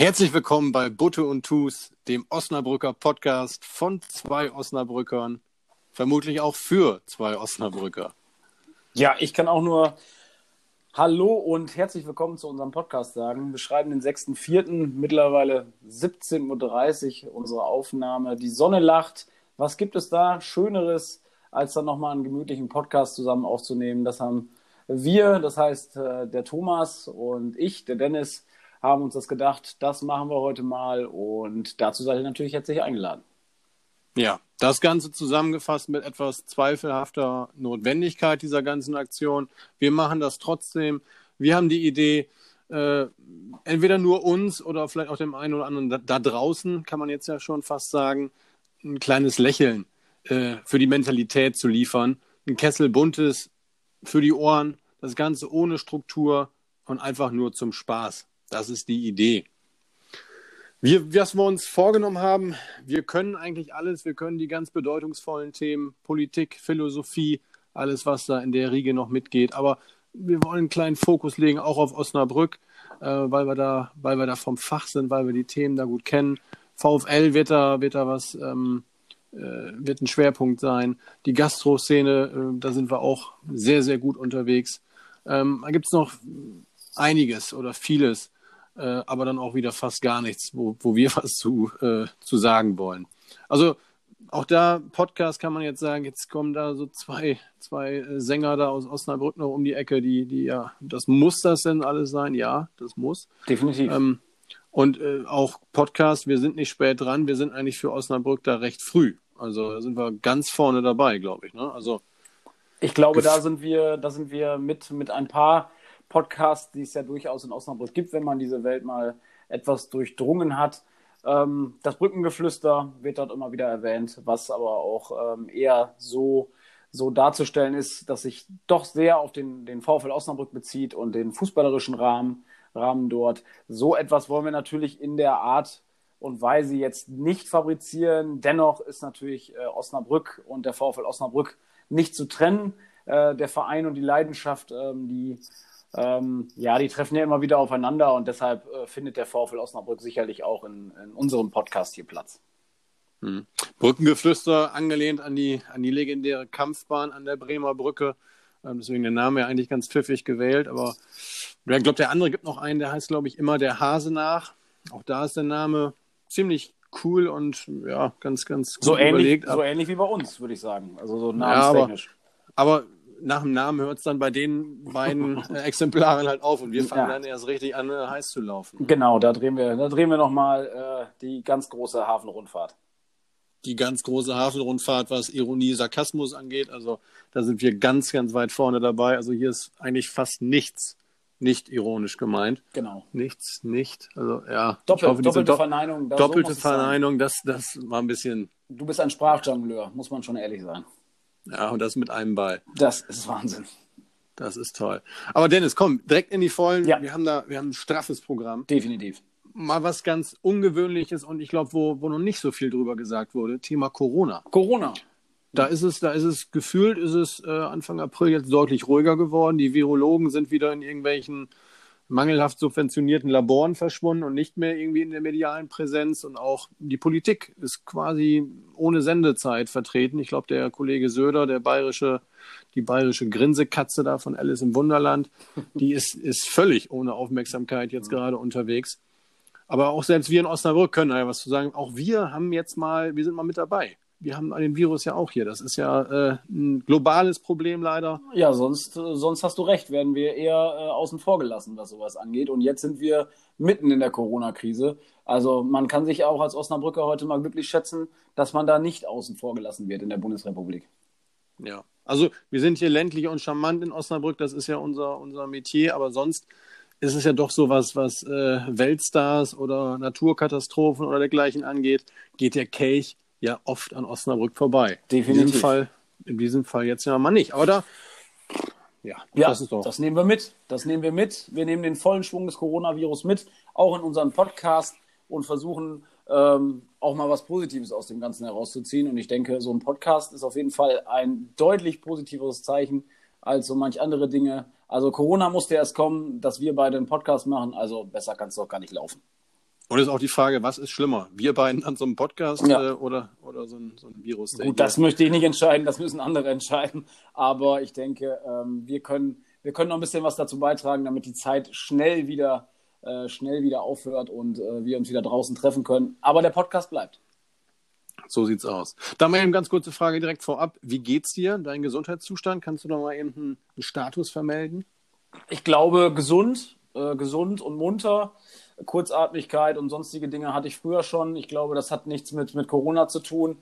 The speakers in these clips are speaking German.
Herzlich willkommen bei Butte und Tus, dem Osnabrücker Podcast von zwei Osnabrückern, vermutlich auch für zwei Osnabrücker. Ja, ich kann auch nur Hallo und herzlich willkommen zu unserem Podcast sagen. Wir schreiben den 6.4., mittlerweile 17.30 Uhr unsere Aufnahme. Die Sonne lacht. Was gibt es da Schöneres, als dann nochmal einen gemütlichen Podcast zusammen aufzunehmen? Das haben wir, das heißt äh, der Thomas und ich, der Dennis, haben uns das gedacht, das machen wir heute mal und dazu seid ihr natürlich herzlich eingeladen. Ja, das Ganze zusammengefasst mit etwas zweifelhafter Notwendigkeit dieser ganzen Aktion. Wir machen das trotzdem. Wir haben die Idee, äh, entweder nur uns oder vielleicht auch dem einen oder anderen da, da, draußen, kann man jetzt ja schon fast sagen, ein kleines Lächeln äh, für die Mentalität zu liefern. Ein Kessel buntes für die Ohren, das Ganze ohne Struktur und einfach nur zum Spaß. Das ist die Idee. Wir, was wir uns vorgenommen haben, wir können eigentlich alles, wir können die ganz bedeutungsvollen Themen, Politik, Philosophie, alles, was da in der Riege noch mitgeht. Aber wir wollen einen kleinen Fokus legen, auch auf Osnabrück, äh, weil, wir da, weil wir da vom Fach sind, weil wir die Themen da gut kennen. VfL wird da, wird da was, ähm, äh, wird ein Schwerpunkt sein. Die Gastro-Szene, äh, da sind wir auch sehr, sehr gut unterwegs. Ähm, da gibt es noch einiges oder vieles äh, aber dann auch wieder fast gar nichts, wo, wo wir was zu, äh, zu sagen wollen. Also auch da, Podcast kann man jetzt sagen, jetzt kommen da so zwei, zwei äh, Sänger da aus Osnabrück noch um die Ecke, die, die ja, das muss das denn alles sein? Ja, das muss. Definitiv. Ähm, und äh, auch Podcast, wir sind nicht spät dran, wir sind eigentlich für Osnabrück da recht früh. Also da sind wir ganz vorne dabei, glaube ich. Ne? Also ich glaube, da sind wir, da sind wir mit, mit ein paar Podcast, die es ja durchaus in Osnabrück gibt, wenn man diese Welt mal etwas durchdrungen hat. Ähm, das Brückengeflüster wird dort immer wieder erwähnt, was aber auch ähm, eher so, so darzustellen ist, dass sich doch sehr auf den, den VfL Osnabrück bezieht und den fußballerischen Rahmen, Rahmen dort. So etwas wollen wir natürlich in der Art und Weise jetzt nicht fabrizieren. Dennoch ist natürlich äh, Osnabrück und der VfL Osnabrück nicht zu trennen. Äh, der Verein und die Leidenschaft, ähm, die ähm, ja, die treffen ja immer wieder aufeinander und deshalb äh, findet der VfL Osnabrück sicherlich auch in, in unserem Podcast hier Platz. Hm. Brückengeflüster angelehnt an die, an die legendäre Kampfbahn an der Bremer Brücke. Ähm, deswegen der Name ja eigentlich ganz pfiffig gewählt. Aber ich glaube, der andere gibt noch einen, der heißt, glaube ich, immer der Hase nach. Auch da ist der Name ziemlich cool und ja, ganz, ganz so ähnlich, überlegt. So ähnlich wie bei uns, würde ich sagen. Also so namenstechnisch. Ja, aber, aber nach dem Namen hört es dann bei den beiden äh, Exemplaren halt auf und wir fangen ja. dann erst richtig an, äh, heiß zu laufen. Genau, da drehen wir, da drehen wir nochmal äh, die ganz große Hafenrundfahrt. Die ganz große Hafenrundfahrt, was Ironie, Sarkasmus angeht. Also da sind wir ganz, ganz weit vorne dabei. Also hier ist eigentlich fast nichts nicht ironisch gemeint. Genau. Nichts, nicht. Also ja. Doppel, hoffe, doppelte Verneinung. Doppelte so Verneinung, das, das war ein bisschen. Du bist ein Sprachjongleur, muss man schon ehrlich sein. Ja, und das mit einem Ball. Das ist Wahnsinn. Das ist toll. Aber Dennis, komm, direkt in die Vollen. Ja. Wir haben da, wir haben ein straffes Programm. Definitiv. Mal was ganz Ungewöhnliches und ich glaube, wo, wo noch nicht so viel drüber gesagt wurde, Thema Corona. Corona. Da ist es, da ist es gefühlt, ist es äh, Anfang April jetzt deutlich ruhiger geworden. Die Virologen sind wieder in irgendwelchen mangelhaft subventionierten Laboren verschwunden und nicht mehr irgendwie in der medialen Präsenz. Und auch die Politik ist quasi ohne Sendezeit vertreten. Ich glaube, der Kollege Söder, der bayerische, die bayerische Grinsekatze da von Alice im Wunderland, die ist, ist völlig ohne Aufmerksamkeit jetzt gerade unterwegs. Aber auch selbst wir in Osnabrück können da ja was zu sagen. Auch wir haben jetzt mal, wir sind mal mit dabei wir haben den Virus ja auch hier. Das ist ja äh, ein globales Problem leider. Ja, sonst, äh, sonst hast du recht, werden wir eher äh, außen vor gelassen, was sowas angeht. Und jetzt sind wir mitten in der Corona-Krise. Also man kann sich auch als Osnabrücker heute mal glücklich schätzen, dass man da nicht außen vor gelassen wird in der Bundesrepublik. Ja, also wir sind hier ländlich und charmant in Osnabrück, das ist ja unser, unser Metier, aber sonst ist es ja doch sowas, was äh, Weltstars oder Naturkatastrophen oder dergleichen angeht, geht der Kelch ja oft an Osnabrück vorbei. Definitiv. In diesem Fall, in diesem Fall jetzt ja mal nicht. Aber da, ja, ja das, ist doch. das nehmen wir mit. Das nehmen wir mit. Wir nehmen den vollen Schwung des Coronavirus mit, auch in unserem Podcast und versuchen ähm, auch mal was Positives aus dem Ganzen herauszuziehen. Und ich denke, so ein Podcast ist auf jeden Fall ein deutlich positiveres Zeichen als so manch andere Dinge. Also Corona musste erst kommen, dass wir beide einen Podcast machen. Also besser kann es doch gar nicht laufen. Und ist auch die Frage, was ist schlimmer? Wir beiden an so einem Podcast Ja. äh, oder, oder so ein, so ein Virus? Gut, das möchte ich nicht entscheiden, das müssen andere entscheiden. Aber ich denke, ähm, wir, können, wir können noch ein bisschen was dazu beitragen, damit die Zeit schnell wieder, äh, schnell wieder aufhört und äh, wir uns wieder draußen treffen können. Aber der Podcast bleibt. So sieht's aus. Da mal eben ganz kurze Frage direkt vorab. Wie geht's dir? Dein Gesundheitszustand? Kannst du da mal eben einen, einen Status vermelden? Ich glaube, gesund, äh, gesund und munter. Kurzatmigkeit und sonstige Dinge hatte ich früher schon. Ich glaube, das hat nichts mit, mit Corona zu tun.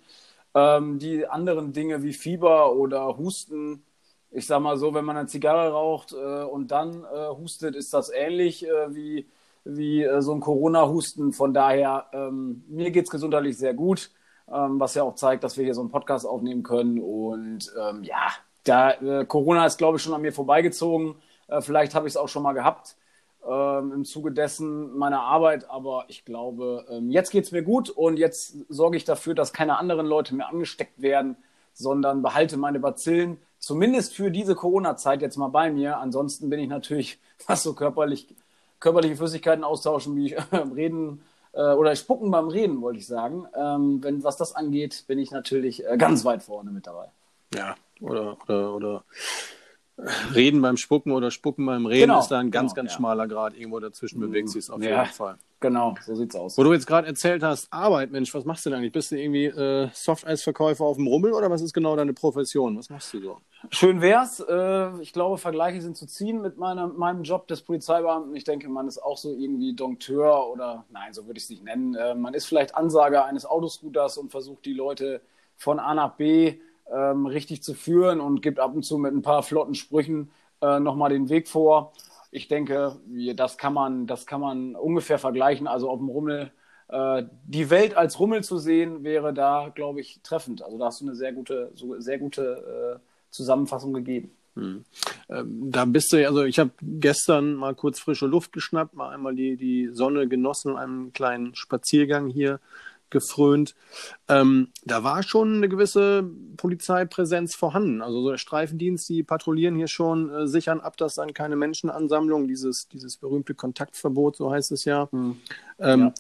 Ähm, die anderen Dinge wie Fieber oder Husten, ich sag mal so, wenn man eine Zigarre raucht äh, und dann äh, hustet, ist das ähnlich äh, wie, wie äh, so ein Corona-Husten. Von daher, ähm, mir geht's gesundheitlich sehr gut, ähm, was ja auch zeigt, dass wir hier so einen Podcast aufnehmen können. Und ähm, ja, da äh, Corona ist, glaube ich, schon an mir vorbeigezogen. Äh, vielleicht habe ich es auch schon mal gehabt ähm, im Zuge dessen meiner Arbeit, aber ich glaube, ähm, jetzt geht's mir gut und jetzt sorge ich dafür, dass keine anderen Leute mehr angesteckt werden, sondern behalte meine Bazillen zumindest für diese Corona-Zeit jetzt mal bei mir. Ansonsten bin ich natürlich, was so körperlich, körperliche Flüssigkeiten austauschen, wie äh, Reden äh, oder Spucken beim Reden, wollte ich sagen. Ähm, wenn, was das angeht, bin ich natürlich äh, ganz weit vorne mit dabei. Ja. Oder, oder, oder Reden beim Spucken oder Spucken beim Reden Genau, ist da ein ganz, genau, ganz ja. schmaler Grad. Irgendwo dazwischen bewegt sich es auf Ja. jeden Fall. Genau, so sieht's aus. Wo du jetzt gerade erzählt hast, Arbeit, Mensch, was machst du denn eigentlich? Bist du irgendwie äh, Softeisverkäufer auf dem Rummel oder was ist genau deine Profession? Was machst du so? Schön wär's. Äh, ich glaube, Vergleiche sind zu ziehen mit meiner, meinem Job des Polizeibeamten. Ich denke, man ist auch so irgendwie Dompteur oder, nein, so würde ich es nicht nennen. Äh, man ist vielleicht Ansager eines Autoscooters und versucht die Leute von A nach B ähm, richtig zu führen und gibt ab und zu mit ein paar flotten Sprüchen äh, nochmal den Weg vor. Ich denke, das kann man, das kann man ungefähr vergleichen. Also auf dem Rummel, äh, die Welt als Rummel zu sehen, wäre da, glaube ich, treffend. Also da hast du eine sehr gute, so, sehr gute äh, Zusammenfassung gegeben. Ähm, da bist du, also ich habe gestern mal kurz frische Luft geschnappt, mal einmal die, die Sonne genossen, einen kleinen Spaziergang hier gefrönt. Ähm, da war schon eine gewisse Polizeipräsenz vorhanden. Also so der Streifendienst, die patrouillieren hier schon, äh, sichern ab, dass dann keine Menschenansammlung, dieses, dieses berühmte Kontaktverbot, so heißt es ja. Ähm, Ja.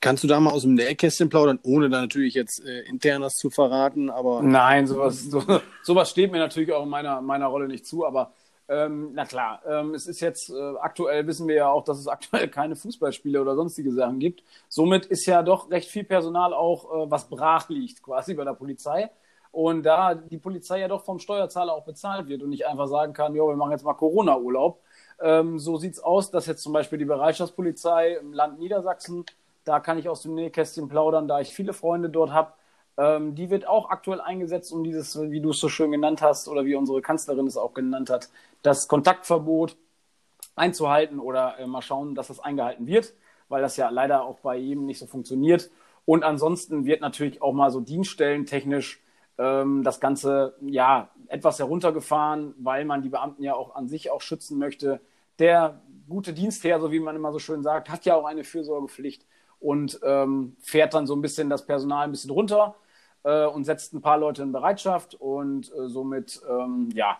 Kannst du da mal aus dem Nähkästchen plaudern, ohne da natürlich jetzt äh, internes zu verraten, aber Nein, sowas, so, sowas steht mir natürlich auch in meiner, meiner Rolle nicht zu, aber ähm, na klar, ähm, es ist jetzt äh, aktuell wissen wir ja auch, dass es aktuell keine Fußballspiele oder sonstige Sachen gibt. Somit ist ja doch recht viel Personal auch, äh, was brach liegt, quasi bei der Polizei. Und da die Polizei ja doch vom Steuerzahler auch bezahlt wird und nicht einfach sagen kann, jo, wir machen jetzt mal Corona-Urlaub. Ähm, so sieht's aus, dass jetzt zum Beispiel die Bereitschaftspolizei im Land Niedersachsen, da kann ich aus dem Nähkästchen plaudern, da ich viele Freunde dort habe, ähm, die wird auch aktuell eingesetzt, um dieses, wie du es so schön genannt hast, oder wie unsere Kanzlerin es auch genannt hat, das Kontaktverbot einzuhalten oder äh, mal schauen, dass das eingehalten wird, weil das ja leider auch bei jedem nicht so funktioniert. Und ansonsten wird natürlich auch mal so dienststellentechnisch ähm, das Ganze ja etwas heruntergefahren, weil man die Beamten ja auch an sich auch schützen möchte. Der gute Dienstherr, so wie man immer so schön sagt, hat ja auch eine Fürsorgepflicht und ähm, fährt dann so ein bisschen das Personal ein bisschen runter äh, und setzt ein paar Leute in Bereitschaft und äh, somit ähm, ja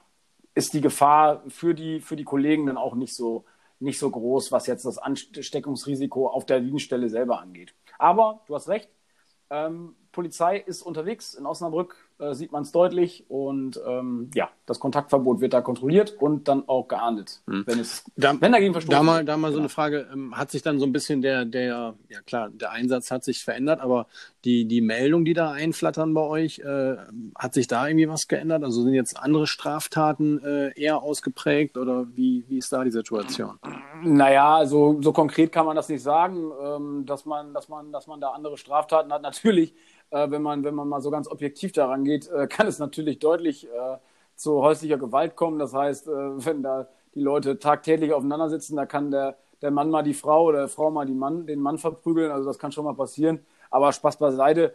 ist die Gefahr für die für die Kollegen dann auch nicht so nicht so groß, was jetzt das Ansteckungsrisiko auf der Dienststelle selber angeht. Aber du hast recht, ähm, Polizei ist unterwegs in Osnabrück, äh, sieht man es deutlich und ähm, ja, das Kontaktverbot wird da kontrolliert und dann auch geahndet, wenn es Da, wenn dagegen verstoßen da mal, da mal so eine Frage, ähm, hat sich dann so ein bisschen der, der, ja klar, der Einsatz hat sich verändert, aber die, die Meldungen, die da einflattern bei euch, äh, hat sich da irgendwie was geändert? Also sind jetzt andere Straftaten äh, eher ausgeprägt oder wie, wie ist da die Situation? Naja, so, so konkret kann man das nicht sagen, ähm, dass man, dass man, dass man da andere Straftaten hat. Natürlich, äh, wenn man, wenn man mal so ganz objektiv daran geht, äh, kann es natürlich deutlich äh, zu häuslicher Gewalt kommen. Das heißt, äh, wenn da die Leute tagtäglich aufeinander sitzen, da kann der, der Mann mal die Frau oder die Frau mal die Mann, den Mann verprügeln. Also das kann schon mal passieren. Aber Spaß beiseite.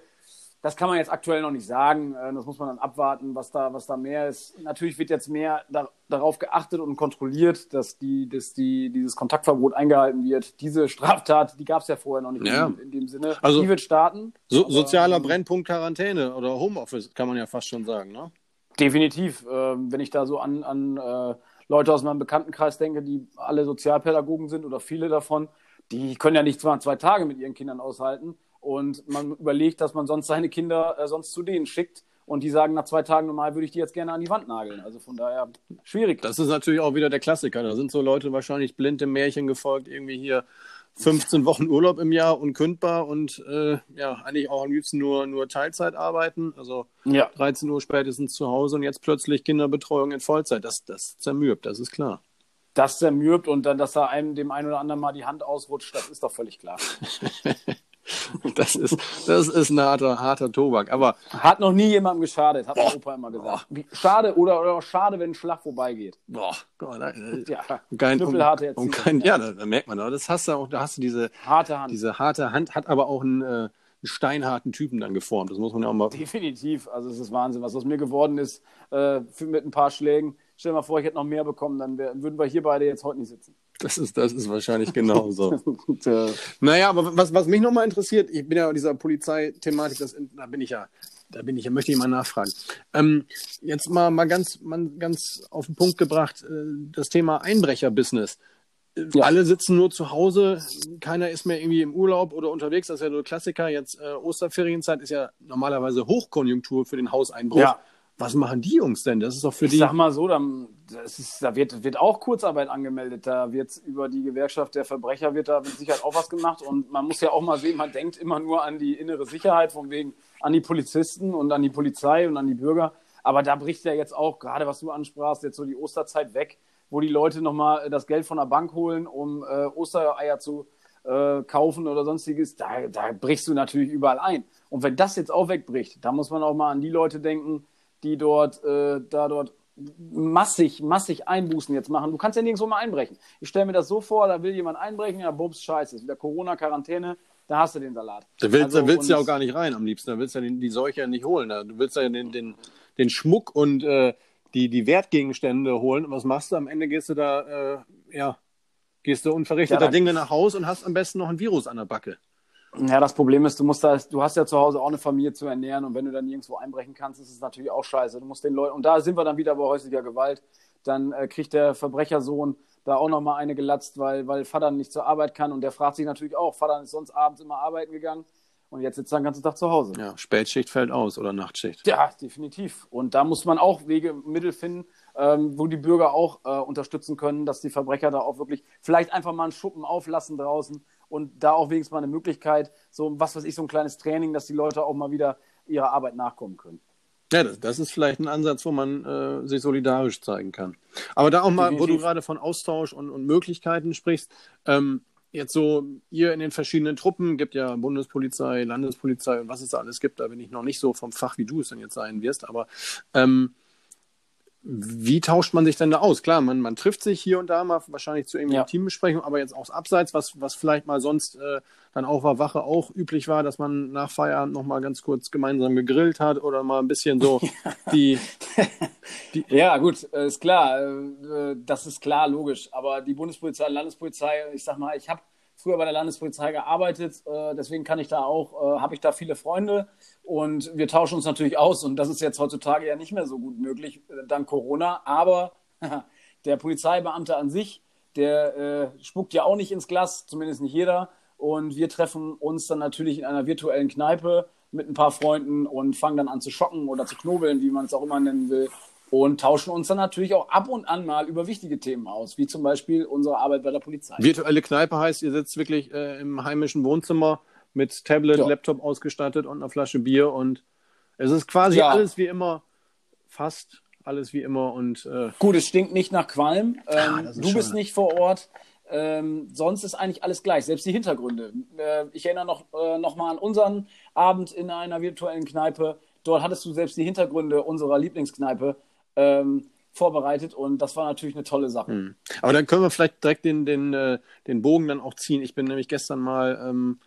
Das kann man jetzt aktuell noch nicht sagen. Äh, Das muss man dann abwarten, was da, was da mehr ist. Natürlich wird jetzt mehr da, darauf geachtet und kontrolliert, dass, die, dass die, dieses Kontaktverbot eingehalten wird. Diese Straftat, die gab es ja vorher noch nicht Ja. in, in dem Sinne. Also- die wird starten. So, Aber, sozialer ähm, Brennpunkt Quarantäne oder Homeoffice, kann man ja fast schon sagen, ne? Definitiv. Ähm, wenn ich da so an, an äh, Leute aus meinem Bekanntenkreis denke, die alle Sozialpädagogen sind oder viele davon, die können ja nicht zwei, zwei Tage mit ihren Kindern aushalten. Und man überlegt, dass man sonst seine Kinder äh, sonst zu denen schickt. Und die sagen nach zwei Tagen normal, würde ich die jetzt gerne an die Wand nageln. Also von daher schwierig. Das ist natürlich auch wieder der Klassiker. Da sind so Leute wahrscheinlich blind im Märchen gefolgt, irgendwie hier 15 Wochen Urlaub im Jahr unkündbar und äh, ja, eigentlich auch am liebsten nur, nur Teilzeit arbeiten. Also ja. 13 Uhr spätestens zu Hause und jetzt plötzlich Kinderbetreuung in Vollzeit. Das, das zermürbt, das ist klar. Das zermürbt und dann, dass da einem dem einen oder anderen mal die Hand ausrutscht, das ist doch völlig klar. Das ist, das ist ein harter, harter Tobak. Aber hat noch nie jemandem geschadet, hat mein Opa immer gesagt. Wie, schade oder, oder schade, wenn ein Schlag vorbeigeht. Boah, Gott, nein, ja, kein, um, um kein, Ja, da, da, merkt man. Das hast du auch, da hast du diese harte Hand. Diese harte Hand, hat aber auch einen, äh, einen steinharten Typen dann geformt. Das muss man ja auch mal. Definitiv. Also es ist Wahnsinn, was aus mir geworden ist äh, mit ein paar Schlägen. Stell dir mal vor, ich hätte noch mehr bekommen, dann wär, würden wir hier beide jetzt heute nicht sitzen. Das ist, das ist wahrscheinlich genauso. naja, aber was, was mich nochmal interessiert, ich bin ja dieser Polizeithematik, das, da bin ich ja, da bin ich ja, möchte ich mal nachfragen. Ähm, jetzt mal, mal ganz, mal ganz auf den Punkt gebracht, äh, das Thema Einbrecherbusiness. Ja. Alle sitzen nur zu Hause, keiner ist mehr irgendwie im Urlaub oder unterwegs. Das ist ja ein Klassiker. Jetzt äh, Osterferienzeit ist ja normalerweise Hochkonjunktur für den Hauseinbruch. Ja. Was machen die Jungs denn? Das ist doch für ich die. Ich sag mal so, dann, ist, da wird, wird auch Kurzarbeit angemeldet. Da wird über die Gewerkschaft der Verbrecher wird da mit Sicherheit auch was gemacht. Und man muss ja auch mal sehen, man denkt immer nur an die innere Sicherheit, von wegen an die Polizisten und an die Polizei und an die Bürger. Aber da bricht ja jetzt auch, gerade was du ansprachst, jetzt so die Osterzeit weg, wo die Leute nochmal das Geld von der Bank holen, um äh, Ostereier zu äh, kaufen oder sonstiges. Da, da brichst du natürlich überall ein. Und wenn das jetzt auch wegbricht, da muss man auch mal an die Leute denken, die dort, äh, da dort massig, massig Einbußen jetzt machen. Du kannst ja nirgendwo mal einbrechen. Ich stelle mir das so vor, da will jemand einbrechen, ja, bums, scheiße, ist wieder Corona-Quarantäne, da hast du den Salat. Da willst, also, da willst du ja auch gar nicht rein am liebsten, da willst du ja die, Seuche ja nicht holen. Du willst ja den, den, den Schmuck und äh, die, die Wertgegenstände holen. Und was machst du? Am Ende gehst du da, äh, ja, gehst du unverrichteter ja, Dinge nach Hause und hast am besten noch ein Virus an der Backe. Ja, das Problem ist, du musst da, du hast ja zu Hause auch eine Familie zu ernähren und wenn du dann nirgendwo einbrechen kannst, ist es natürlich auch scheiße. Du musst den Leuten, und da sind wir dann wieder bei häuslicher Gewalt, dann äh, kriegt der Verbrechersohn da auch nochmal eine gelatzt, weil, weil Vater nicht zur Arbeit kann und der fragt sich natürlich auch, Vater ist sonst abends immer arbeiten gegangen und jetzt sitzt er den ganzen Tag zu Hause. Ja, Spätschicht fällt aus oder Nachtschicht. Ja, definitiv. Und da muss man auch Wege, Mittel finden, ähm, wo die Bürger auch äh, unterstützen können, dass die Verbrecher da auch wirklich vielleicht einfach mal einen Schuppen auflassen draußen und da auch wenigstens mal eine Möglichkeit, so was weiß ich, so ein kleines Training, dass die Leute auch mal wieder ihrer Arbeit nachkommen können. Ja, das, das ist vielleicht ein Ansatz, wo man äh, sich solidarisch zeigen kann. Aber da auch mal, Definitiv. wo du gerade von Austausch und, und Möglichkeiten sprichst, ähm, jetzt so ihr in den verschiedenen Truppen, gibt ja Bundespolizei, Landespolizei und was es da alles gibt, da bin ich noch nicht so vom Fach, wie du es dann jetzt sein wirst, aber ähm, wie tauscht man sich denn da aus? Klar, man, man trifft sich hier und da mal wahrscheinlich zu irgendeiner ja. Teambesprechung, aber jetzt auch abseits, was, was vielleicht mal sonst äh, dann auch war Wache auch üblich war, dass man nach Feierabend noch mal ganz kurz gemeinsam gegrillt hat oder mal ein bisschen so die, die Ja, gut, äh, ist klar, äh, das ist klar, logisch, aber die Bundespolizei, Landespolizei, ich sag mal, ich habe früher bei der Landespolizei gearbeitet, äh, deswegen kann ich da auch, äh, habe ich da viele Freunde und wir tauschen uns natürlich aus und das ist jetzt heutzutage ja nicht mehr so gut möglich, äh, dank Corona, aber der Polizeibeamte an sich, der äh, spuckt ja auch nicht ins Glas, zumindest nicht jeder und wir treffen uns dann natürlich in einer virtuellen Kneipe mit ein paar Freunden und fangen dann an zu schocken oder zu knobeln, wie man es auch immer nennen will und tauschen uns dann natürlich auch ab und an mal über wichtige Themen aus, wie zum Beispiel unsere Arbeit bei der Polizei. Virtuelle Kneipe heißt, ihr sitzt wirklich äh, im heimischen Wohnzimmer mit Tablet, ja. Laptop ausgestattet und einer Flasche Bier und es ist quasi ja. alles wie immer, fast alles wie immer und äh gut, es stinkt nicht nach Qualm. Ähm, ah, du bist nicht vor Ort. Ähm, sonst ist eigentlich alles gleich, selbst die Hintergründe. Äh, ich erinnere noch, äh, noch mal an unseren Abend in einer virtuellen Kneipe. Dort hattest du selbst die Hintergründe unserer Lieblingskneipe ähm, vorbereitet und das war natürlich eine tolle Sache. Hm. Aber dann können wir vielleicht direkt den, den, äh, den Bogen dann auch ziehen. Ich bin nämlich gestern mal, ähm,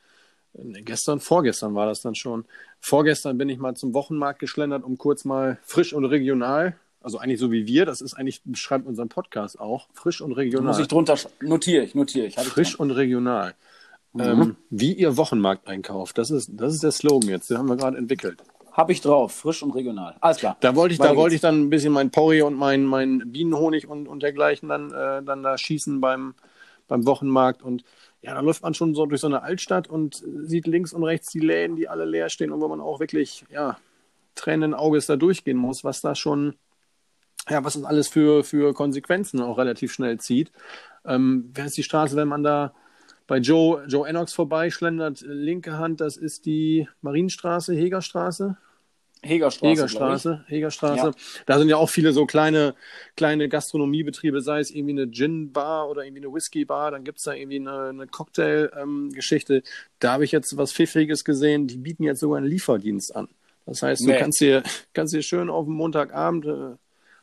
gestern, vorgestern war das dann schon, vorgestern bin ich mal zum Wochenmarkt geschlendert, um kurz mal frisch und regional also eigentlich so wie wir, das ist eigentlich, beschreibt unseren Podcast auch, frisch und regional. Muss ich drunter, notiere ich, notiere ich. Frisch ich und regional. Mhm. Ähm, wie ihr Wochenmarkt einkauft, das ist, das ist der Slogan jetzt, den haben wir gerade entwickelt. Habe ich drauf, frisch und regional. Alles klar. Da wollte ich, da wollte ich dann ein bisschen mein Porree und mein, mein Bienenhonig und, und dergleichen dann, äh, dann da schießen beim, beim Wochenmarkt und ja, da läuft man schon so durch so eine Altstadt und sieht links und rechts die Läden, die alle leer stehen und wo man auch wirklich, ja, tränenden Auges da durchgehen muss, was da schon, ja, was das alles für, für Konsequenzen auch relativ schnell zieht. Ähm, wer ist die Straße, wenn man da bei Joe, Joe Enox vorbeischlendert, linke Hand, das ist die Marienstraße, Hegerstraße. Hegerstraße. Hegerstraße, Hegerstraße. Ja. Da sind ja auch viele so kleine, kleine Gastronomiebetriebe, sei es irgendwie eine Gin-Bar oder irgendwie eine Whisky-Bar, dann gibt es da irgendwie eine, eine Cocktail-Geschichte. Ähm, da habe ich jetzt was Pfiffiges gesehen, die bieten jetzt sogar einen Lieferdienst an. Das heißt, nee. du kannst dir, kannst dir schön auf dem Montagabend, äh,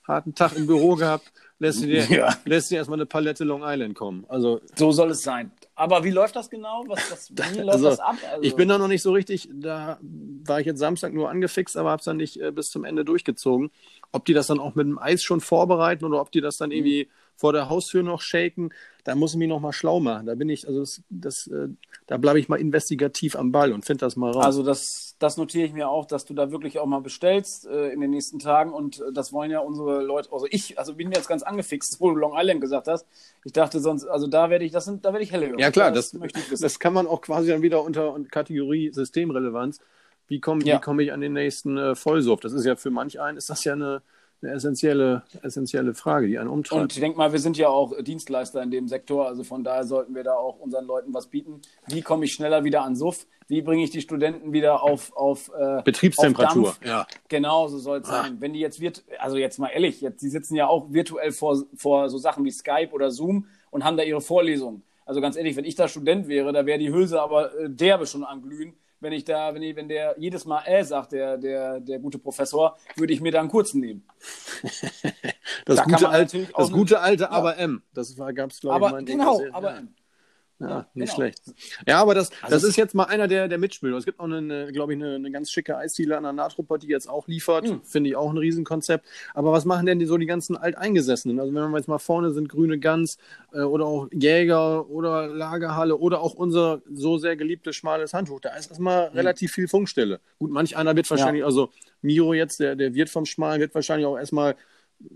harten Tag im Büro gehabt, lässt dir, ja. lässt dir erstmal eine Palette Long Island kommen. Also, so soll es sein. Aber wie läuft das genau? Was, was, wie läuft also, das ab? Also, ich bin da noch nicht so richtig, da war ich jetzt Samstag nur angefixt, aber habe es dann nicht äh, bis zum Ende durchgezogen. Ob die das dann auch mit dem Eis schon vorbereiten oder ob die das dann mhm. irgendwie vor der Haustür noch shaken, da muss ich mich noch mal schlau machen. Da bin ich, also das, das äh, da bleibe ich mal investigativ am Ball und finde das mal raus. Also das, das notiere ich mir auch, dass du da wirklich auch mal bestellst äh, in den nächsten Tagen und äh, das wollen ja unsere Leute, also ich, also bin jetzt ganz angefixt, wo du Long Island gesagt hast. Ich dachte sonst, also da werde ich, das sind, da werde ich helle. Ja klar, das, das, möchte ich wissen. das kann man auch quasi dann wieder unter Kategorie Systemrelevanz. Wie komme ja. komm ich an den nächsten äh, Vollsuff? Das ist ja für manch einen, ist das ja eine eine essentielle, essentielle Frage, die einen umtreibt. Und ich denke mal, wir sind ja auch Dienstleister in dem Sektor, also von daher sollten wir da auch unseren Leuten was bieten. Wie komme ich schneller wieder an Suff? Wie bringe ich die Studenten wieder auf, auf äh, Betriebstemperatur? Auf ja. Genau, so soll es ah. sein. Wenn die jetzt wird, also jetzt mal ehrlich, jetzt, die sitzen ja auch virtuell vor, vor so Sachen wie Skype oder Zoom und haben da ihre Vorlesungen. Also ganz ehrlich, wenn ich da Student wäre, da wäre die Hülse aber äh, derbe schon am Glühen wenn ich da, wenn, ich, wenn der jedes Mal äh sagt, der, der, der gute Professor, würde ich mir da einen kurzen nehmen. das da gute, alte, das gute alte ja. Aber M. Das gab es, glaube ich, in Genau, Aber M. Ja, nicht genau. schlecht. Ja, aber das, also das ist jetzt mal einer der, der Mitspieler. Es gibt auch eine, glaube ich, eine, eine ganz schicke Eisdiele an der Nahtruppe, die jetzt auch liefert. Mhm. Finde ich auch ein Riesenkonzept. Aber was machen denn die, so die ganzen Alteingesessenen? Also wenn wir jetzt mal vorne sind, Grüne Gans äh, oder auch Jäger oder Lagerhalle oder auch unser so sehr geliebtes schmales Handtuch. Da ist erstmal mhm. relativ viel Funkstelle. Gut, manch einer wird wahrscheinlich, ja. also Miro jetzt, der, der Wirt vom Schmalen, wird wahrscheinlich auch erstmal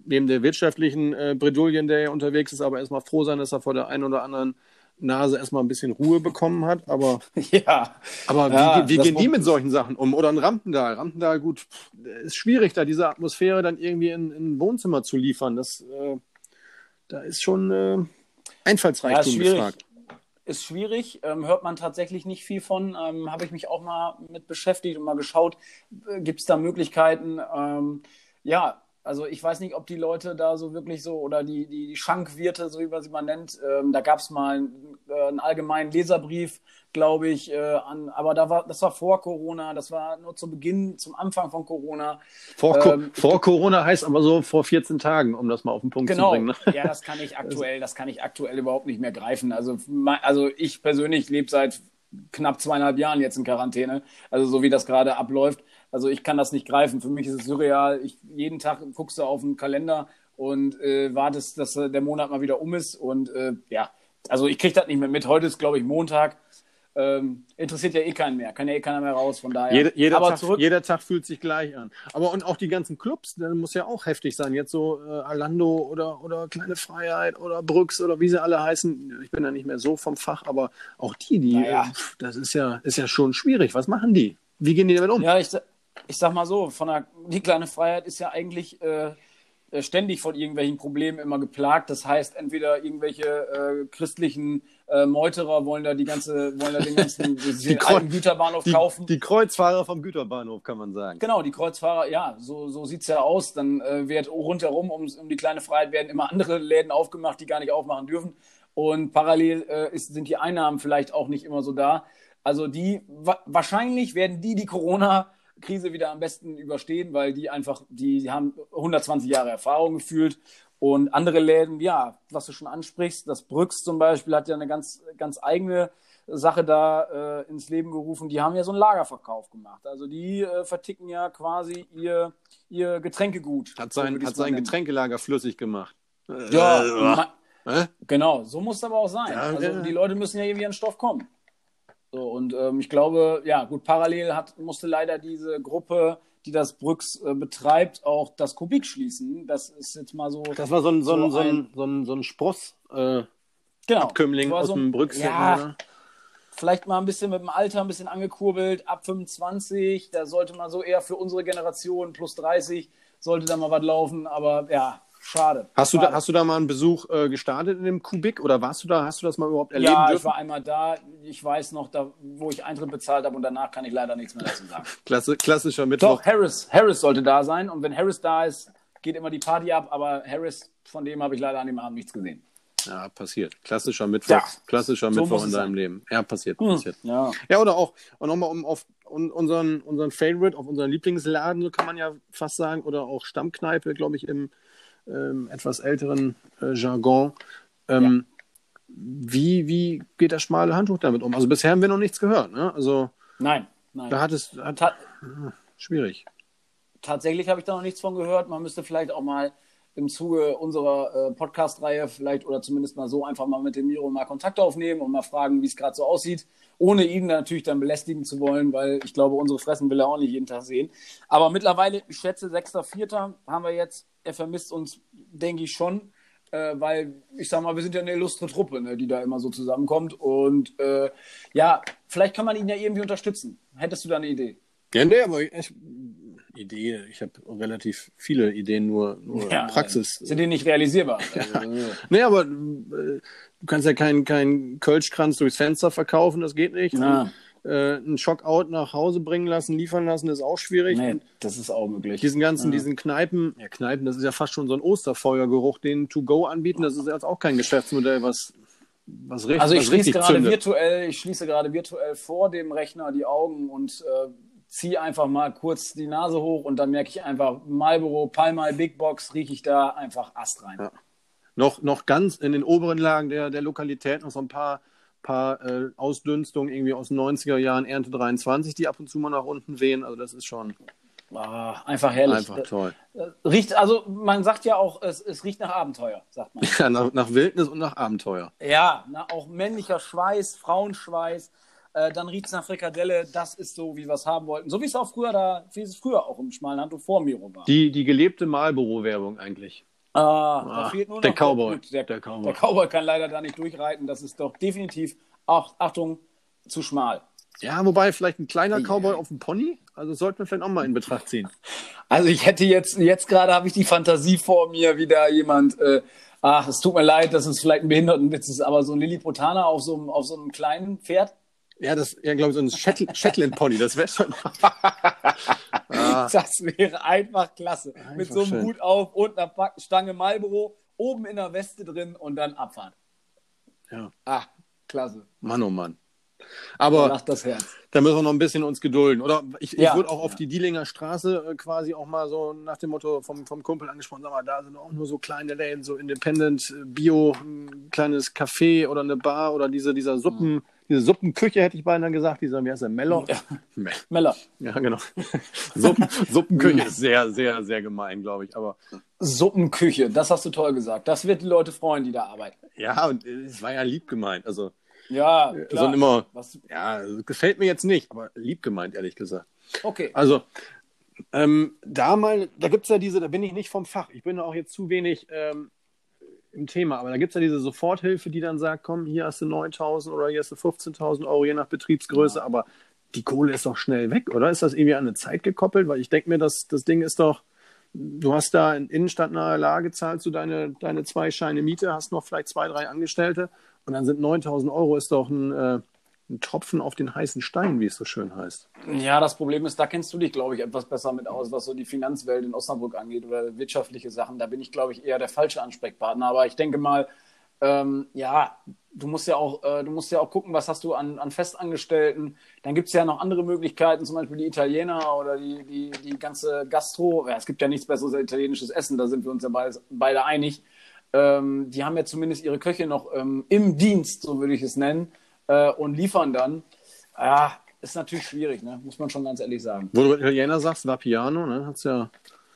neben der wirtschaftlichen äh, Bredouillen, der er unterwegs ist, aber erstmal froh sein, dass er vor der einen oder anderen Nase erstmal ein bisschen Ruhe bekommen hat, aber, ja. aber ja, wie, wie gehen die mit solchen Sachen um? Oder ein Rampendal? Rampendal, gut, ist schwierig, da diese Atmosphäre dann irgendwie in, in ein Wohnzimmer zu liefern. Das, äh, da ist schon äh, Einfallsreichtum ja, gefragt. Ist schwierig, ähm, hört man tatsächlich nicht viel von. Ähm, Habe ich mich auch mal mit beschäftigt und mal geschaut, äh, gibt es da Möglichkeiten? Ähm, ja, also ich weiß nicht, ob die Leute da so wirklich so oder die, die, die Schankwirte, so wie man sie mal nennt, ähm, da gab es mal einen, äh, einen, allgemeinen Leserbrief, glaube ich, äh, an, aber da war, das war vor Corona, das war nur zu Beginn, zum Anfang von Corona. Vor, ähm, vor Corona heißt aber so vor 14 Tagen, um das mal auf den Punkt genau, zu bringen. Ne? Ja, das kann ich aktuell, das kann ich aktuell überhaupt nicht mehr greifen. Also, also ich persönlich lebe seit knapp zweieinhalb Jahren jetzt in Quarantäne, also so wie das gerade abläuft. Also ich kann das nicht greifen. Für mich ist es surreal. Ich, jeden Tag guckst du auf den Kalender und äh, wartest, dass der Monat mal wieder um ist. Und äh, ja, also ich kriege das nicht mehr mit. Heute ist, glaube ich, Montag. Ähm, interessiert ja eh keinen mehr, kann ja eh keiner mehr raus, von daher. Jeder, jeder, Tag, zurück... jeder Tag fühlt sich gleich an. Aber und auch die ganzen Clubs, das muss ja auch heftig sein. Jetzt so äh, Alando oder, oder Kleine Freiheit oder Brooks oder wie sie alle heißen. Ich bin ja nicht mehr so vom Fach, aber auch die, die, naja. äh, das ist ja, ist ja schon schwierig. Was machen die? Wie gehen die damit um? Ja, ich, ich sag mal so, von der, die kleine Freiheit ist ja eigentlich äh, äh, ständig von irgendwelchen Problemen immer geplagt. Das heißt, entweder irgendwelche äh, christlichen äh, Meuterer wollen da die ganze, wollen da den ganzen den alten Güterbahnhof die, kaufen. Die Kreuzfahrer vom Güterbahnhof, kann man sagen. Genau, die Kreuzfahrer, ja, so, so sieht's ja aus. Dann äh, wird rundherum um, um die kleine Freiheit werden immer andere Läden aufgemacht, die gar nicht aufmachen dürfen. Und parallel äh, ist, sind die Einnahmen vielleicht auch nicht immer so da. Also die, wa wahrscheinlich werden die, die Corona Krise wieder am besten überstehen, weil die einfach, die haben 120 Jahre Erfahrung gefühlt. Und andere Läden, ja, was du schon ansprichst, das Brücks zum Beispiel hat ja eine ganz, ganz eigene Sache da äh, ins Leben gerufen. Die haben ja so einen Lagerverkauf gemacht. Also die äh, verticken ja quasi ihr, ihr Getränkegut. Hat sein, so hat sein Getränkelager flüssig gemacht. Ja, äh, genau. So muss es aber auch sein. Ja, also die Leute müssen ja irgendwie an Stoff kommen. So, und ähm, ich glaube, ja, gut, parallel hat, musste leider diese Gruppe, die das Brücks äh, betreibt, auch das Kubik schließen. Das ist jetzt mal so. Das war so ein, so ein, so ein, so ein, so ein Spross. Äh, genau. Abkömmling aus so, dem Brüxel. Ja, oder? vielleicht mal ein bisschen mit dem Alter ein bisschen angekurbelt, ab 25, da sollte man so eher für unsere Generation plus 30 sollte da mal was laufen, aber ja, schade. Hast schade. du da, hast du da mal einen Besuch äh, gestartet in dem Kubik oder warst du da, hast du das mal überhaupt erlebt? Ja, dürfen? ich war einmal da, ich weiß noch, da, wo ich Eintritt bezahlt habe und danach kann ich leider nichts mehr dazu sagen. Klasse, klassischer Mittwoch. Doch, Harris, Harris sollte da sein und wenn Harris da ist, geht immer die Party ab, aber Harris, von dem habe ich leider an dem Abend nichts gesehen. Ja, passiert. Klassischer Mittwoch, ja. klassischer so Mittwoch in deinem sein. Leben. Ja, passiert, hm, passiert. Ja. ja, oder auch, und nochmal um auf unseren, unseren Favorite, auf unseren Lieblingsladen, so kann man ja fast sagen, oder auch Stammkneipe, glaube ich, im ähm, etwas älteren äh, Jargon. Ähm, ja. wie, wie geht das schmale Handtuch damit um? Also bisher haben wir noch nichts gehört, ne? Also, nein, nein. Da hat es, hat, Ta schwierig. Tatsächlich habe ich da noch nichts von gehört. Man müsste vielleicht auch mal im Zuge unserer äh, Podcast-Reihe vielleicht oder zumindest mal so einfach mal mit dem Miro mal Kontakt aufnehmen und mal fragen, wie es gerade so aussieht, ohne ihn natürlich dann belästigen zu wollen, weil ich glaube, unsere Fressen will er auch nicht jeden Tag sehen. Aber mittlerweile, ich schätze, 6.4. haben wir jetzt, er vermisst uns, denke ich schon, äh, weil ich sag mal, wir sind ja eine illustre Truppe, ne, die da immer so zusammenkommt und äh, ja, vielleicht kann man ihn ja irgendwie unterstützen. Hättest du da eine Idee? Ja, nee, aber ich, Idee. Ich habe relativ viele Ideen, nur, nur ja, Praxis. Sind die nicht realisierbar? Also, ja. nee, aber äh, du kannst ja keinen kein Kölschkranz durchs Fenster verkaufen, das geht nicht. Na. Äh, einen Shockout nach Hause bringen lassen, liefern lassen, ist auch schwierig. Nee, das ist auch möglich. Diesen ganzen, ja. diesen Kneipen, ja, Kneipen, das ist ja fast schon so ein Osterfeuergeruch, den To-Go anbieten, das ist jetzt auch kein Geschäftsmodell, was, was richtig Also ich schließe gerade virtuell, ich schließe gerade virtuell vor dem Rechner die Augen und äh, ziehe einfach mal kurz die Nase hoch und dann merke ich einfach Marlboro, Palmal, Big Box, rieche ich da einfach Ast rein. Ja. Noch, noch ganz in den oberen Lagen der, der Lokalität noch so ein paar, paar äh, Ausdünstungen irgendwie aus den 90er Jahren, Ernte 23, die ab und zu mal nach unten wehen. Also das ist schon ah, einfach herrlich. Einfach toll. Äh, riecht, also man sagt ja auch, es, es riecht nach Abenteuer, sagt man. Ja, nach, nach Wildnis und nach Abenteuer. Ja, na, auch männlicher Schweiß, Frauenschweiß äh, dann riecht es nach Frikadelle, das ist so, wie wir es haben wollten. So wie es auch früher da, wie es früher auch im schmalen Handtuch vor Miro war. Die, die gelebte Marlboro-Werbung eigentlich. Ah, ah, da fehlt nur der noch Cowboy. Der, der, Cowboy. der Cowboy kann leider da nicht durchreiten. Das ist doch definitiv, ach, Achtung, zu schmal. Ja, wobei vielleicht ein kleiner Cowboy auf dem Pony, also sollten wir vielleicht auch mal in Betracht ziehen. Also ich hätte jetzt, jetzt gerade habe ich die Fantasie vor mir, wie da jemand, äh, ach, es tut mir leid, dass es vielleicht ein Behindertenwitz ist, aber so ein Lilliputaner auf so einem, auf so einem kleinen Pferd, ja, das, ja, glaube ich, so ein Shetland Pony, das wäre schon. ah. Das wäre einfach klasse. Einfach Mit so einem schön. Hut auf und einer Stange Marlboro, oben in der Weste drin und dann Abfahrt. Ja. Ah, klasse. Mann, oh Mann. Aber da, das Herz. da müssen wir noch ein bisschen uns gedulden. Oder ich, ja. ich wurde auch auf die Dielinger Straße äh, quasi auch mal so nach dem Motto vom, vom Kumpel angesprochen, sag mal, da sind auch nur so kleine Läden, so Independent, äh, Bio, ein kleines Café oder eine Bar oder diese, dieser Suppen. Mhm diese Suppenküche hätte ich beinahe gesagt, dieser, wie heißt der, Meller? Ja. Meller. Ja, genau. Suppen, Suppenküche ist sehr, sehr, sehr gemein, glaube ich. Aber Suppenküche, das hast du toll gesagt. Das wird die Leute freuen, die da arbeiten. Ja, und es war ja lieb gemeint. Also, ja, klar. So immer, Was? ja, gefällt mir jetzt nicht, aber lieb gemeint, ehrlich gesagt. Okay. Also, ähm, da mal, da gibt es ja diese, da bin ich nicht vom Fach. Ich bin auch jetzt zu wenig ähm, im Thema. Aber da gibt es ja diese Soforthilfe, die dann sagt, komm, hier hast du 9.000 oder hier hast du 15.000 Euro, je nach Betriebsgröße. Ja. Aber die Kohle ist doch schnell weg, oder? Ist das irgendwie an eine Zeit gekoppelt? Weil ich denke mir, das, das Ding ist doch, du hast da in innenstadtnaher Lage, zahlst du deine, deine zwei Scheine Miete, hast noch vielleicht zwei, drei Angestellte und dann sind 9.000 Euro ist doch ein, äh, ein Tropfen auf den heißen Stein, wie es so schön heißt. Ja, das Problem ist, da kennst du dich, glaube ich, etwas besser mit aus, was so die Finanzwelt in Osnabrück angeht oder wirtschaftliche Sachen. Da bin ich, glaube ich, eher der falsche Ansprechpartner. Aber ich denke mal, ähm, ja, du musst ja auch, äh, du musst ja auch gucken, was hast du an, an Festangestellten. Dann gibt es ja noch andere Möglichkeiten, zum Beispiel die Italiener oder die, die, die ganze Gastro. Ja, es gibt ja nichts besseres als italienisches Essen, da sind wir uns ja beide, beide einig. Ähm, die haben ja zumindest ihre Köche noch ähm, im Dienst, so würde ich es nennen äh, und liefern dann. Ja, ist natürlich schwierig, ne? muss man schon ganz ehrlich sagen. Wo du Italiener sagst, war Piano, ne? hat's ja.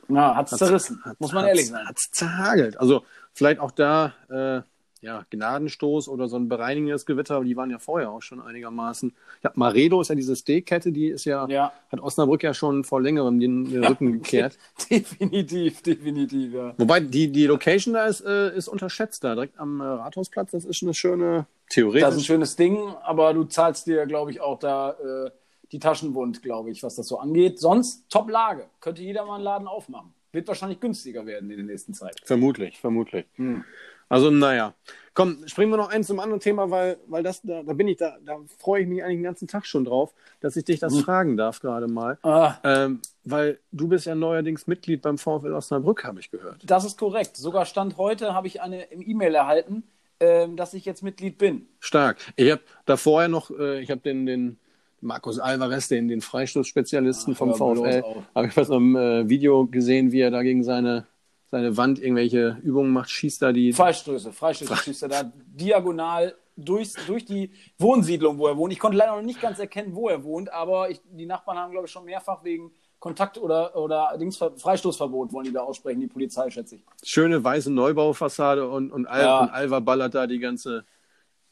Na, hat's, hat's zerrissen, hat's, muss man ehrlich sagen. Hat's zerhagelt. Also vielleicht auch da, äh, ja, Gnadenstoß oder so ein bereinigendes Gewitter, die waren ja vorher auch schon einigermaßen. Ja, Maredo ist ja diese Steakkette, die ist ja, Ja. hat Osnabrück ja schon vor längerem den, den Rücken gekehrt. definitiv, definitiv, ja. Wobei die, die Location da ist, äh, ist unterschätzt da, direkt am äh, Rathausplatz. Das ist eine schöne, theoretisch. Das ist ein schönes Ding, aber du zahlst dir, glaube ich, auch da äh, die Taschenwund, glaube ich, was das so angeht. Sonst Top-Lage. Könnte jeder mal einen Laden aufmachen. Wird wahrscheinlich günstiger werden in der nächsten Zeit. Vermutlich, vermutlich. Hm. Also, naja. Komm, springen wir noch eins zum anderen Thema, weil, weil das, da, da bin ich, da, da freue ich mich eigentlich den ganzen Tag schon drauf, dass ich dich das fragen darf gerade mal. Ah, Ähm, weil du bist ja neuerdings Mitglied beim VfL Osnabrück, habe ich gehört. das ist korrekt. Sogar Stand heute habe ich eine E-Mail erhalten, ähm, dass ich jetzt Mitglied bin. Stark. Ich habe da vorher noch, äh, ich habe den, den Markus Alvarez, den, den Freistoßspezialisten Ach, vom VfL, habe ich was im äh, Video gesehen, wie er da gegen seine, seine Wand irgendwelche Übungen macht, schießt da die. Freistöße, Freistöße schießt er da diagonal durchs, durch die Wohnsiedlung, wo er wohnt. Ich konnte leider noch nicht ganz erkennen, wo er wohnt, aber ich, die Nachbarn haben, glaube ich, schon mehrfach wegen Kontakt oder, oder Dings, Freistoßverbot wollen die da aussprechen, die Polizei, schätze ich. Schöne weiße Neubaufassade und, und, Al Ja. und Alva ballert da die ganze,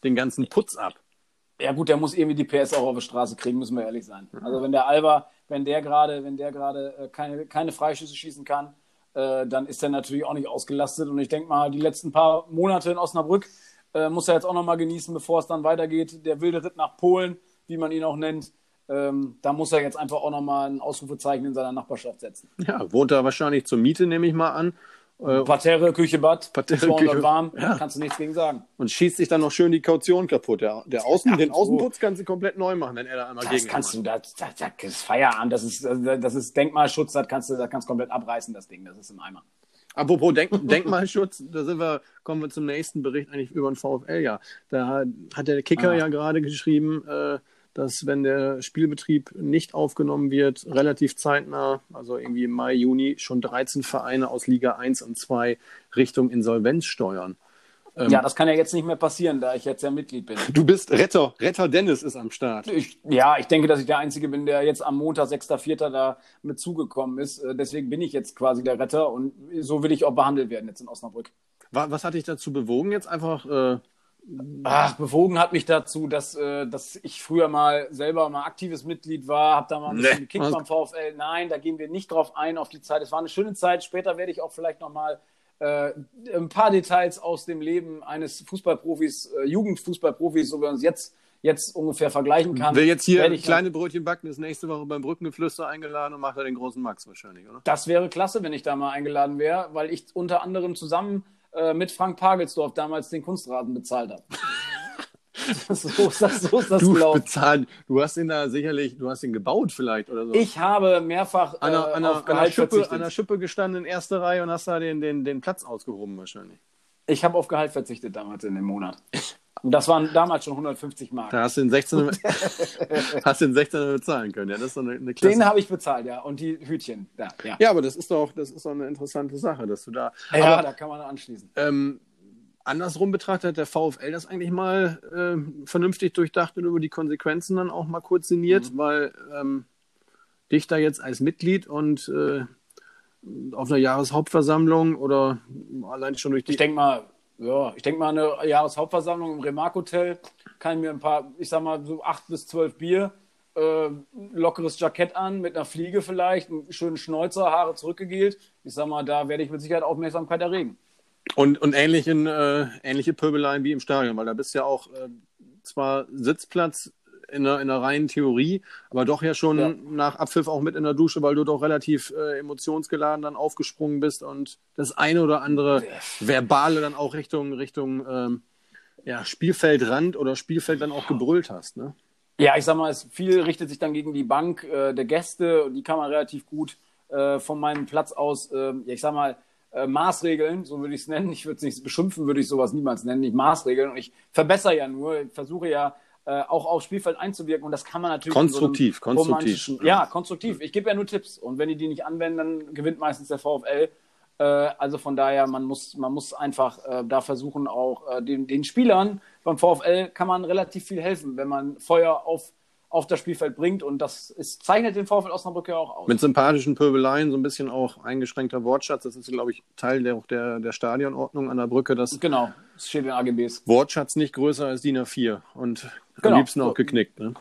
den ganzen Putz ab. Ja gut, der muss irgendwie die PS auch auf die Straße kriegen, müssen wir ehrlich sein. Also wenn der Alba, wenn der gerade, wenn der gerade äh, keine, keine Freischüsse schießen kann, äh, dann ist er natürlich auch nicht ausgelastet. Und ich denke mal, die letzten paar Monate in Osnabrück äh, muss er jetzt auch nochmal genießen, bevor es dann weitergeht. Der wilde Ritt nach Polen, wie man ihn auch nennt. Ähm, da muss er jetzt einfach auch nochmal ein Ausrufezeichen in seiner Nachbarschaft setzen. Ja, wohnt da wahrscheinlich zur Miete, nehme ich mal an. Äh, Parterre, Küche, Bad, Parterre, 200 Küche, warm, ja. kannst du nichts gegen sagen. und schießt sich dann noch schön die Kaution kaputt. Der, der Außen, Ja, den. Außenputz kannst du komplett neu machen, wenn er da einmal Das gegen kannst du, das, das, das ist Feierabend, das ist, das ist Denkmalschutz, das kannst du, das kannst komplett abreißen, das Ding, das ist im Eimer. Apropos Denk Denkmalschutz, da sind wir, kommen wir zum nächsten Bericht eigentlich über den VfL. Ja, da hat der Kicker Ah. ja gerade geschrieben, äh, dass wenn der Spielbetrieb nicht aufgenommen wird, relativ zeitnah, also irgendwie im Mai, Juni, schon 13 Vereine aus Liga 1 und 2 Richtung Insolvenz steuern. Ähm, ja, das kann ja jetzt nicht mehr passieren, da ich jetzt ja Mitglied bin. Du bist Retter, Retter Dennis ist am Start. Ich, ja, ich denke, dass ich der Einzige bin, der jetzt am Montag, 6.4. da mit zugekommen ist. Äh, Deswegen bin ich jetzt quasi der Retter und so will ich auch behandelt werden jetzt in Osnabrück. Wa- Was hat dich dazu bewogen, jetzt einfach äh, Ach, bewogen hat mich dazu, dass, äh, dass ich früher mal selber mal aktives Mitglied war, habe da mal ein bisschen Nee. gekickt beim VfL. Nein, da gehen wir nicht drauf ein, auf die Zeit. Es war eine schöne Zeit. Später werde ich auch vielleicht noch mal äh, ein paar Details aus dem Leben eines Fußballprofis, äh, Jugendfußballprofis, so wie man es jetzt, jetzt ungefähr vergleichen kann. Wer jetzt hier werde ich kleine Brötchen backen, ist nächste Woche beim Brückengeflüster eingeladen und macht da den großen Max wahrscheinlich, oder? Das wäre klasse, wenn ich da mal eingeladen wäre, weil ich unter anderem zusammen äh, mit Frank Pagelsdorf damals den Kunstrasen bezahlt habe. so ist das, so ist das Du gelaufen. bezahlt, du hast ihn da sicherlich, du hast ihn gebaut vielleicht oder so. Ich habe mehrfach an der, äh, an der, auf an der, Schippe, an der Schippe gestanden in erster Reihe und hast da den, den, den Platz ausgehoben wahrscheinlich. Ich habe auf Gehalt verzichtet damals in dem Monat. Und das waren damals schon 150 Mark. Da hast du den 16 hast den 16 bezahlen können, ja, das ist eine, eine Klasse. Den habe ich bezahlt, ja. Und die Hütchen, da, ja. ja, aber das ist doch, das ist doch eine interessante Sache, dass du da. Ja, aber da kann man anschließen. ähm, andersrum betrachtet hat der VfL das eigentlich mal ähm, vernünftig durchdacht und über die Konsequenzen dann auch mal kurz sinniert, Mhm. weil ähm, dich da jetzt als Mitglied und äh, auf einer Jahreshauptversammlung oder allein schon durch die Ich denke mal, ja, ich denke mal, eine Jahreshauptversammlung im Remark-Hotel kann ich mir ein paar, ich sag mal, so acht bis zwölf Bier, äh, lockeres Jackett an, mit einer Fliege vielleicht, einen schönen Schnäuzer, Haare zurückgegelt. Ich sag mal, da werde ich mit Sicherheit Aufmerksamkeit erregen. Und, und ähnlichen, äh, ähnliche Pöbeleien wie im Stadion, weil da bist ja auch äh, zwar Sitzplatz in der, in der reinen Theorie, aber doch ja schon Ja. nach Abpfiff auch mit in der Dusche, weil du doch relativ äh, emotionsgeladen dann aufgesprungen bist und das eine oder andere Verbale dann auch Richtung, Richtung ähm, ja, Spielfeldrand oder Spielfeld dann auch gebrüllt hast. Ne? Ja, ich sag mal, es viel richtet sich dann gegen die Bank äh, der Gäste und die kann man relativ gut äh, von meinem Platz aus, äh, ja, ich sag mal, äh, Maßregeln, so würde ich es nennen. Ich würde es nicht beschimpfen, würde ich sowas niemals nennen, nicht Maßregeln. Und ich verbessere ja nur, ich versuche ja äh, auch aufs Spielfeld einzuwirken und das kann man natürlich. Konstruktiv, so konstruktiv. Ja, konstruktiv. Ich gebe ja nur Tipps und wenn die die nicht anwenden, dann gewinnt meistens der VfL. Äh, also von daher, man muss, man muss einfach äh, da versuchen, auch den, den Spielern beim VfL kann man relativ viel helfen, wenn man Feuer auf, auf das Spielfeld bringt. Und das ist, zeichnet den VfL Osnabrück ja auch aus. Mit sympathischen Pöbeleien, so ein bisschen auch eingeschränkter Wortschatz. Das ist, glaube ich, Teil der, der, der Stadionordnung an der Brücke, dass genau, es steht in AGBs. Wortschatz nicht größer als DIN A4 und Genau. am liebsten auch geknickt. Ne?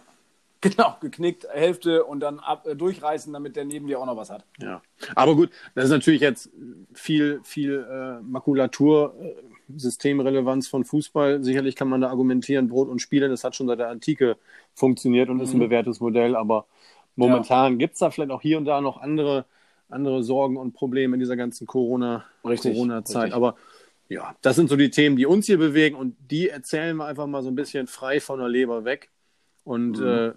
Genau, geknickt, Hälfte und dann ab, äh, durchreißen, damit der neben dir auch noch was hat. Ja, aber gut, das ist natürlich jetzt viel, viel äh, Makulatur, äh, Systemrelevanz von Fußball. Sicherlich kann man da argumentieren, Brot und Spiele, das hat schon seit der Antike funktioniert und ist ein bewährtes Modell, aber momentan gibt es da vielleicht auch hier und da noch andere, andere Sorgen und Probleme in dieser ganzen Corona- Corona-Zeit. richtig. aber ja, das sind so die Themen, die uns hier bewegen und die erzählen wir einfach mal so ein bisschen frei von der Leber weg. Und äh,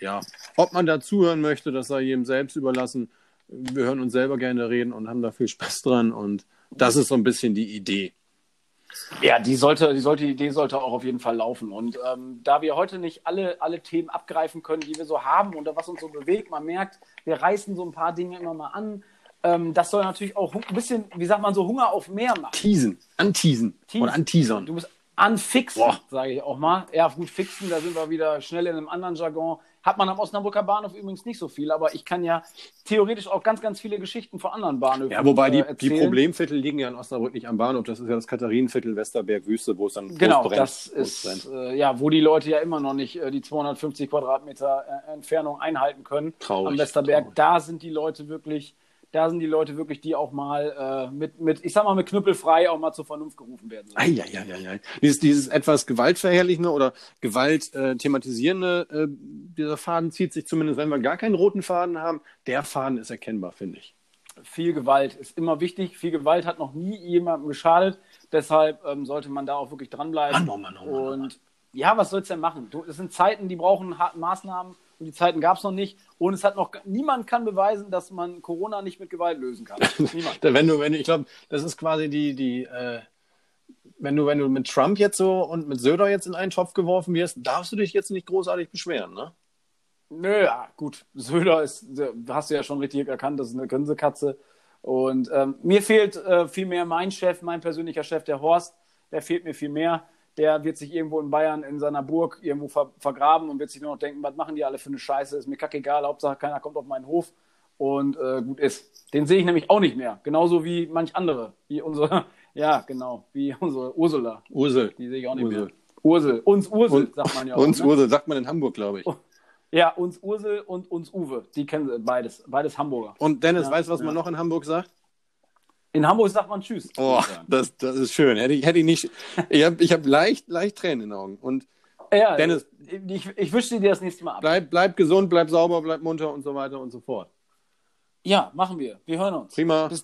ja, ob man da zuhören möchte, das sei jedem selbst überlassen. Wir hören uns selber gerne reden und haben da viel Spaß dran. Und das ist so ein bisschen die Idee. Ja, die sollte, die sollte, die Idee sollte auch auf jeden Fall laufen. Und ähm, da wir heute nicht alle, alle Themen abgreifen können, die wir so haben oder was uns so bewegt, man merkt, wir reißen so ein paar Dinge immer mal an. Ähm, das soll natürlich auch ein bisschen, wie sagt man so, Hunger auf mehr machen. Teasen, anteasen Teasen. oder anteasern. Du bist anfixen, sage ich auch mal. Ja, gut, fixen, da sind wir wieder schnell in einem anderen Jargon. Hat man am Osnabrücker Bahnhof übrigens nicht so viel, aber ich kann ja theoretisch auch ganz, ganz viele Geschichten von anderen Bahnhöfen Ja, wobei die, äh, die. Problemviertel liegen ja in Osnabrück nicht am Bahnhof. Das ist ja das Katharinenviertel Westerberg Wüste, wo es dann Genau, brennt. das Groß ist, äh, ja, wo die Leute ja immer noch nicht äh, die 250 Quadratmeter äh, Entfernung einhalten können. Traurig, Am Westerberg, traurig. da sind die Leute wirklich, da sind die Leute wirklich, die auch mal äh, mit, mit, ich sag mal, mit Knüppelfrei auch mal zur Vernunft gerufen werden. sollen. Eieieiei. Dieses, dieses etwas gewaltverherrlichende oder Gewalt äh, thematisierende, äh, dieser Faden zieht sich zumindest, wenn wir gar keinen roten Faden haben. Der Faden ist erkennbar, finde ich. Viel Gewalt ist immer wichtig. Viel Gewalt hat noch nie jemandem geschadet. Deshalb ähm, sollte man da auch wirklich dranbleiben. Mann, oh Mann, oh Mann, oh. Und ja, was soll's denn machen? Du, es sind Zeiten, die brauchen harte Maßnahmen und die Zeiten gab es noch nicht. Und es hat noch niemand kann beweisen, dass man Corona nicht mit Gewalt lösen kann. Niemand. Wenn du, wenn du, ich glaube, das ist quasi die, die, äh, wenn du, wenn du mit Trump jetzt so und mit Söder jetzt in einen Topf geworfen wirst, darfst du dich jetzt nicht großartig beschweren, ne? Nö, ja, gut. Söder ist, hast du ja schon richtig erkannt, das ist eine Grinsekatze. Und ähm, mir fehlt äh, viel mehr mein Chef, mein persönlicher Chef, der Horst. Der fehlt mir viel mehr. Der wird sich irgendwo in Bayern in seiner Burg irgendwo ver vergraben und wird sich nur noch denken, was machen die alle für eine Scheiße? Ist mir kackegal, Hauptsache keiner kommt auf meinen Hof. Und äh, gut ist. Den sehe ich nämlich auch nicht mehr. Genauso wie manch andere. Wie unsere, ja, genau, wie unsere Ursula. Ursel. Die sehe ich auch nicht Ursel. mehr. Ursel. Uns Ursel, Und- sagt man ja Uns auch. Ne? Ursel, sagt man in Hamburg, glaube ich. Ja, uns Ursel und uns Uwe. Die kennen sie beides. Beides Hamburger. Und Dennis, Ja, weißt du, was man ja. noch in Hamburg sagt? In Hamburg sagt man Tschüss. Oh, das, das ist schön. Hätte ich, hätte ich nicht. Ich habe ich hab leicht, leicht Tränen in den Augen. Und ja, Dennis- Ich, ich wünsche dir das nächste Mal ab. bleib, bleib gesund, bleib sauber, bleib munter und so weiter und so fort. Ja, machen wir. Wir hören uns. Prima. Bis